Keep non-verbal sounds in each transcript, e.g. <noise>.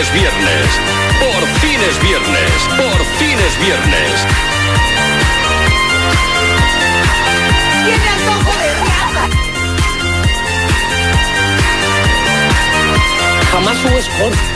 es viernes. Por fin es viernes. Por fin es viernes. Tiene antojo de riata. Jamás hubo escorzo.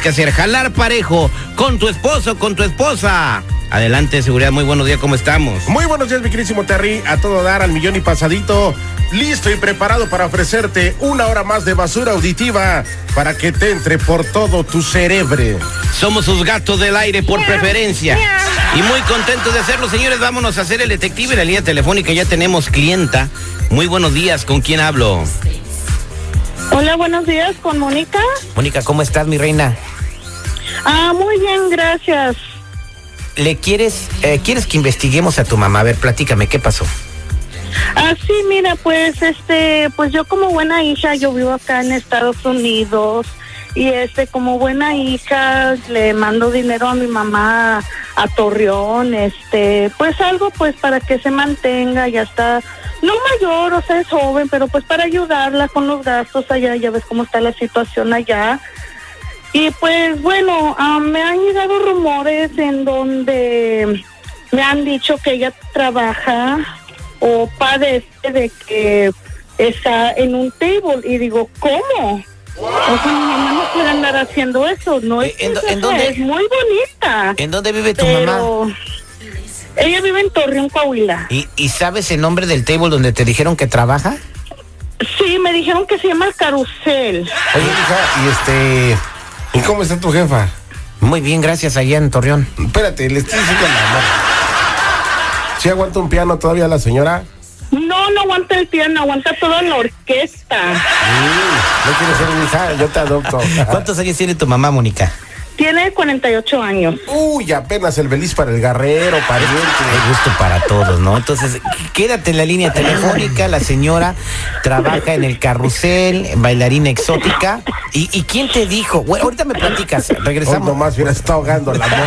que hacer, jalar parejo con tu esposo, con tu esposa. Adelante, seguridad, muy buenos días, ¿cómo estamos? Muy buenos días, mi querísimo Terry. A todo dar, al millón y pasadito. Listo y preparado para ofrecerte una hora más de basura auditiva para que te entre por todo tu cerebro. Somos sus gatos del aire por preferencia. Y muy contentos de hacerlo, señores. Vámonos a hacer el detective en la línea telefónica. Ya tenemos clienta. Muy buenos días, ¿con quién hablo? Hola, buenos días, con Mónica. Mónica, ¿cómo estás, mi reina? Ah, muy bien, gracias. ¿Le quieres, eh, quieres que investiguemos a tu mamá? A ver, platícame, ¿qué pasó? Ah, sí, mira, pues, este, pues yo como buena hija, yo vivo acá en Estados Unidos y este, como buena hija, le mando dinero a mi mamá a Torreón, este, pues algo, pues para que se mantenga, ya está, no mayor, o sea, es joven, pero pues para ayudarla con los gastos allá, ya ves cómo está la situación allá. Y pues bueno, ah, me han llegado rumores en donde me han dicho que ella trabaja o padece de que está en un table y digo, ¿cómo? O sea, mi mamá no puede andar haciendo eso, no es, Eh, ¿en do- que en dónde? es muy bonita. ¿En dónde vive tu pero mamá? Ella vive en Torreón, Coahuila. ¿Y, ¿Y sabes el nombre del table donde te dijeron que trabaja? Sí, me dijeron que se llama el carrusel. Oye, hija, y este. ¿Y cómo está tu jefa? Muy bien, gracias, allá en Torreón. Espérate, le estoy diciendo la. ¿Sí aguanta un piano todavía la señora? No, no aguanta el piano, aguanta toda la orquesta. No quiere ser mi hija, yo te adopto. <laughs> ¿Cuántos años tiene tu mamá, Mónica? Tiene 48 años. Uy, apenas el beliz para el guerrero, pariente. Hay gusto para todos, ¿no? Entonces, quédate en la línea telefónica. La señora trabaja en el carrusel, bailarina exótica. ¿Y, y quién te dijo? Bueno, ahorita me platicas. Oh, Regresamos. nomás, mira, está ahogando la amor.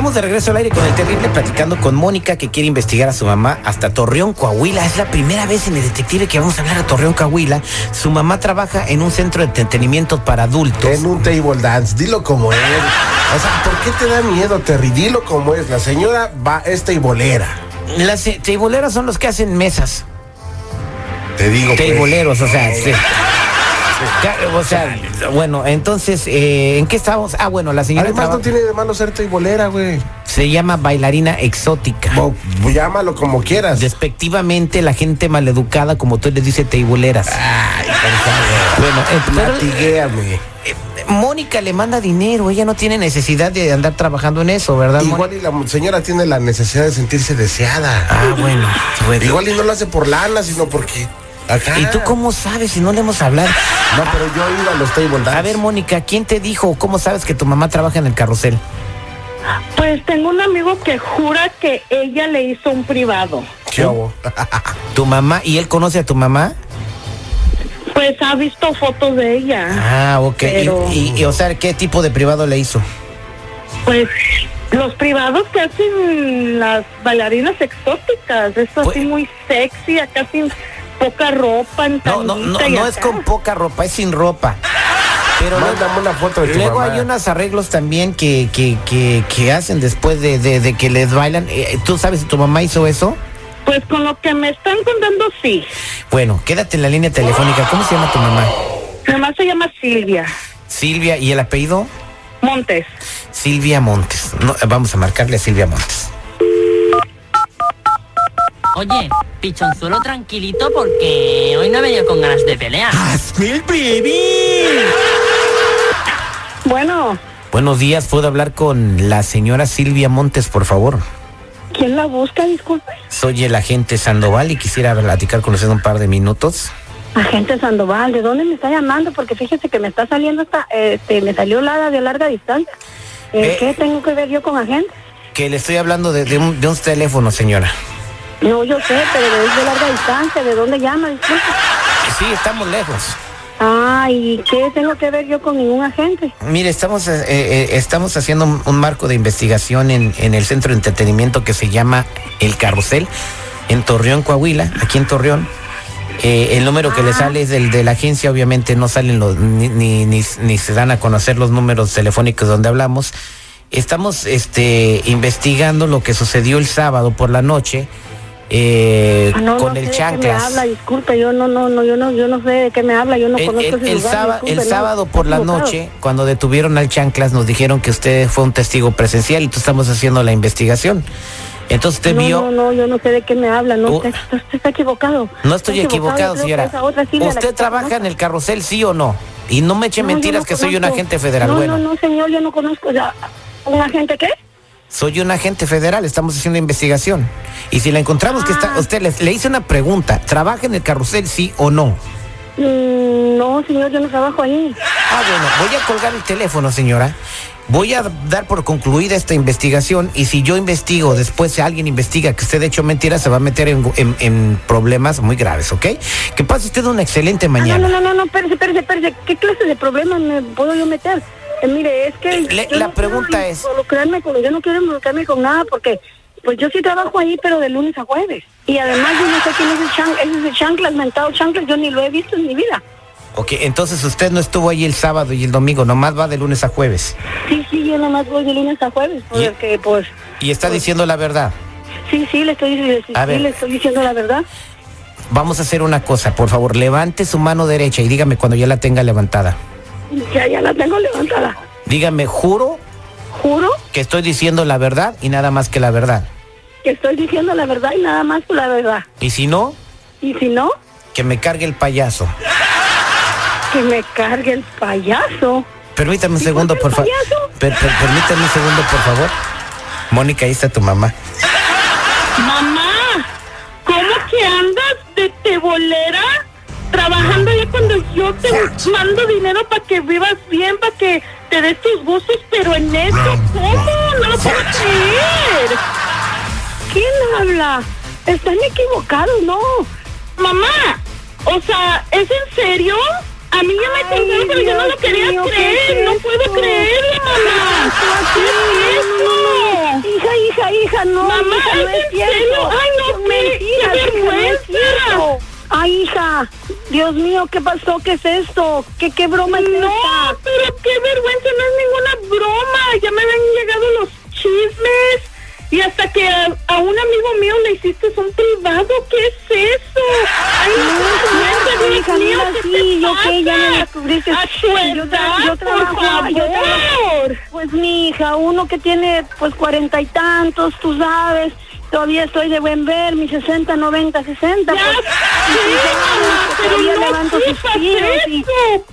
Estamos de regreso al aire con el terrible platicando con Mónica que quiere investigar a su mamá hasta Torreón, Coahuila. Es la primera vez en el detective que vamos a hablar a Torreón, Coahuila. Su mamá trabaja en un centro de entretenimiento para adultos. En un table dance, dilo como es. O sea, ¿por qué te da miedo, Terry? Dilo como es. La señora va, es teibolera. Las teiboleras son los que hacen mesas. Te digo. pues. Teiboleros, o sea, sí. <laughs> O sea, bueno, entonces, eh, ¿en qué estamos? Ah, bueno, la señora Además, no tiene de malo ser teibolera, güey. se llama bailarina exótica. Bo- Llámalo como quieras. Despectivamente, la gente maleducada, como tú les dices, teiboleras. Bueno, eh, eh, Mónica le manda dinero, ella no tiene necesidad de andar trabajando en eso, ¿verdad? Mónica? Igual y la señora tiene la necesidad de sentirse deseada. Ah, bueno. bueno. Igual y no lo hace por lana, sino porque. Acá. ¿Y tú cómo sabes si no le hemos hablado? No, pero yo he ido a los table dance. A ver, Mónica, ¿quién te dijo o cómo sabes que tu mamá trabaja en el carrusel? Pues tengo un amigo que jura que ella le hizo un privado. ¿Qué hago? <laughs> ¿Tu mamá y él conoce a tu mamá? Pues pues ha visto fotos de ella. Ah, ok. Y- Pero- Y, y, o sea, ¿qué tipo de privado le hizo? Pues los privados que hacen las bailarinas exóticas, eso Pues- así muy sexy, acá sin poca ropa, en No, no, no, no es con poca ropa, es sin ropa. Pero luego- Mándame una foto de tu Luego mamá. hay unos arreglos también que, que, que, que hacen después de, de- de que les bailan. Eh, ¿Tú sabes si tu mamá hizo eso? Pues con lo que me están contando, sí. Bueno, quédate en la línea telefónica. ¿Cómo se llama tu mamá? Mi mamá se llama Silvia Silvia. ¿Y el apellido? Montes. Silvia Montes. No, vamos a marcarle a Silvia Montes. Oye, pichonzuelo tranquilito porque hoy no he venido con ganas de pelear. Bueno, Buenos días, ¿puedo hablar con la señora Silvia Montes, por favor? ¿quién la busca? Disculpe. Soy el agente Sandoval y quisiera platicar con usted un par de minutos. Agente Sandoval, ¿de dónde me está llamando? Porque fíjese que me está saliendo esta, este, me salió la de larga distancia. Eh, Eh. ¿Qué tengo que ver yo con agente? Que le estoy hablando de, de un, de un teléfono, señora. No, yo sé, pero es de larga distancia. ¿De dónde llama? Sí, estamos lejos. Ah, ¿y qué tengo que ver yo con ningún agente? Mire, estamos, eh, eh, estamos haciendo un, un marco de investigación en, en el centro de entretenimiento que se llama El Carrusel, en Torreón, Coahuila, aquí en Torreón. Eh, el número que le sale es del de la agencia, obviamente no salen los, ni, ni, ni, ni se dan a conocer los números telefónicos donde hablamos. Estamos este, investigando lo que sucedió el sábado por la noche eh, Ah, no, con no el sé de qué me chanclas. habla, disculpe, yo no, no, no, yo no, yo no sé de qué me habla, yo no El, conozco el- ese el lugar, sábado, disculpe, el no, sábado por la equivocado. noche, cuando detuvieron al Chanclas, nos dijeron que usted fue un testigo presencial y tú estamos haciendo la investigación. Entonces usted no, vio... No, no, yo no sé de qué me habla, no, usted, usted está equivocado. No estoy equivocado, que señora. otra ¿Usted trabaja conozco. en el carrusel, sí o no? Y no me eche No, mentiras no que soy un conozco. agente federal. No, bueno, no, no, señor, yo no conozco, ¿un agente qué? Soy un agente federal, estamos haciendo investigación. Y si la encontramos que Ah. está... Usted le, le hice una pregunta, ¿trabaja en el carrusel, sí o no? Mm, no, señor, yo no trabajo ahí. Ah, bueno, voy a colgar el teléfono, señora. Voy a dar por concluida esta investigación y si yo investigo, después si alguien investiga que usted ha hecho mentiras, se va a meter en, en- en problemas muy graves, ¿ok? Que pase usted una excelente Ah, mañana. no, no, no, no, espérese, espérese, espérese, ¿qué clase de problemas me puedo yo meter? Eh, mire, es que... Le- la no pregunta es- Involucrarme con, yo no quiero involucrarme con nada porque... Pues yo sí trabajo ahí, pero de lunes a jueves. Y además yo no sé quién es el chan, ese es el chanclas, mentado chanclas, yo ni lo he visto en mi vida. Ok, entonces usted no estuvo ahí el sábado y el domingo, nomás va de lunes a jueves. Sí, sí, yo nomás voy de lunes a jueves, ¿Y? porque pues... Y está diciendo la verdad. Sí, sí, le estoy, sí, A sí, ver. le estoy diciendo la verdad. Vamos a hacer una cosa, por favor, levante su mano derecha y dígame cuando ya la tenga levantada. Ya, ya la tengo levantada. Dígame, juro Juro que estoy diciendo la verdad y nada más que la verdad. que estoy diciendo la verdad y nada más la verdad. Y si no, Y si no, que me cargue el payaso. que me cargue el payaso. Permítame un ¿Y segundo, por favor. payaso? permítame un segundo, por favor. Mónica, ahí está tu mamá. Mamá, ¿cómo que andas de tebolera? Cuando yo te mando dinero para que vivas bien, para que te des tus gustos, pero en eso, ¿cómo? No lo puedo creer. ¿Quién habla? Están equivocados, no. Mamá, o sea, ¿es en serio? A mí ya me contaron, pero yo no lo quería creer. No puedo creerlo, mamá. ¿Qué es eso? Hija, hija, hija, no. Mamá, ¿es en serio? Ay, no, qué, qué vergüenza. Ay, hija, Dios mío, ¿qué pasó? ¿Qué es esto? ¿Qué, qué broma es esta? No, pero qué vergüenza, no es ninguna broma. Ya me habían llegado los chismes. Y hasta que a, a un amigo mío le hiciste un privado, ¿qué es eso? Ay, no, no, hija, mira, sí, yo que ya me descubriste. A su Yo tra- yo trabajo- por favor. yo trabajo- Pues mi hija, uno que tiene pues cuarenta y tantos, tú sabes, todavía estoy de buen ver, mis 60, 90, 60. Ya pues, y mamá, pero no suspiros y...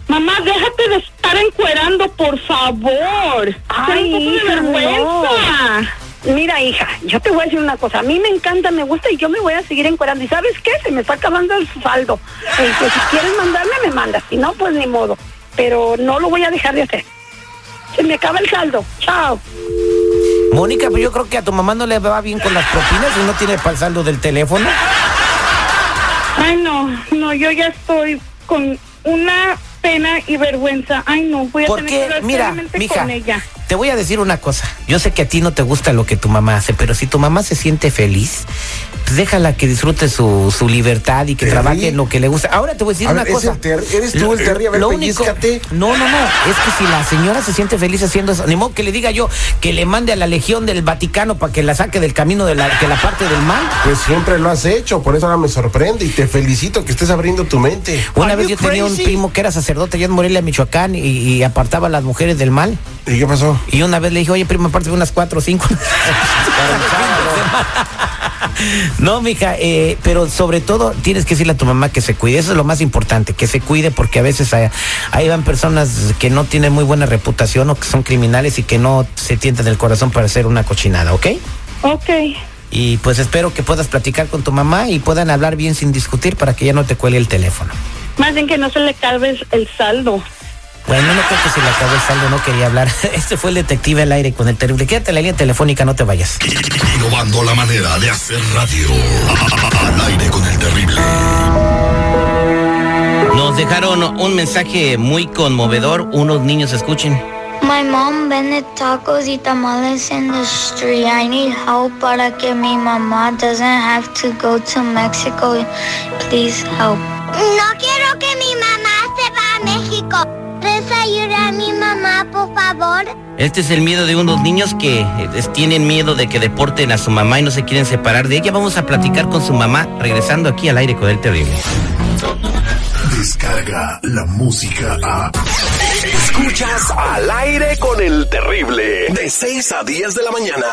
Mamá, déjate de estar encuerando, por favor. Ay, Ten un poco de hija, vergüenza. Mira, hija, yo te voy a decir una cosa. A mí me encanta, me gusta y yo me voy a seguir encuerando. ¿Y sabes qué? Se me está acabando el saldo. Eh, que si quieres mandarme, me mandas. Si no, pues ni modo. Pero no lo voy a dejar de hacer. Se me acaba el saldo. Chao. Mónica, pero yo creo que a tu mamá no le va bien con las propinas y no tiene para el saldo del teléfono. Ay, no, no, yo ya estoy con una pena y vergüenza. Ay, no, voy a tener que Porque, hablar mira, mija, con ella. te voy a decir una cosa. Yo sé que a ti no te gusta lo que tu mamá hace, pero si tu mamá se siente feliz, pues déjala que disfrute su, su libertad y que Terry. trabaje en lo que le gusta. Ahora te voy a decir A una ver, cosa. eres tú el Lo- Terry, a ver, lo único-. No, no, no. Es que si la señora se siente feliz haciendo eso, ni modo que le diga yo que le mande a la Legión del Vaticano para que la saque del camino de la, que la parte del mal. Pues siempre lo has hecho, por eso ahora me sorprende y te felicito que estés abriendo tu mente. Una Are vez yo tenía un primo que era sacerdote allá en Morelia, Michoacán, y, y apartaba a las mujeres del mal. ¿Y qué pasó? Y una vez le dije, oye, primo, aparte de unas cuatro o cinco. <laughs> <laughs> no, mija, eh, pero sobre todo tienes que decirle a tu mamá que se cuide. Eso es lo más importante, que se cuide, porque a veces hay- ahí van personas que no tienen muy buena reputación o que son criminales y que no se tientan el corazón para hacer una cochinada, ¿ok? Ok. Y pues espero que puedas platicar con tu mamá y puedan hablar bien sin discutir para que ya no te cuelgue el teléfono. Más bien que no se le cabe el saldo. Bueno, no creo que se le acabó el saldo, no quería hablar. <laughs> Este fue el detective al aire con el terrible. Quédate en la línea telefónica, no te vayas. Innovando la manera de hacer radio. Al aire con el terrible. Nos dejaron un mensaje muy conmovedor. Unos niños escuchen. My mom vende tacos y tamales in the street. I need help para que mi mamá doesn't have to go to Mexico. Please help. No quiero que mi mamá se va a México. ¿Puedes ayudar a mi mamá, por favor? Este es el miedo de unos niños que eh, es- tienen miedo de que deporten a su mamá y no se quieren separar de ella. Vamos a platicar con su mamá regresando aquí al aire con el terrible. Descarga la música a. Escuchas al aire con el terrible. De 6 a 10 de la mañana.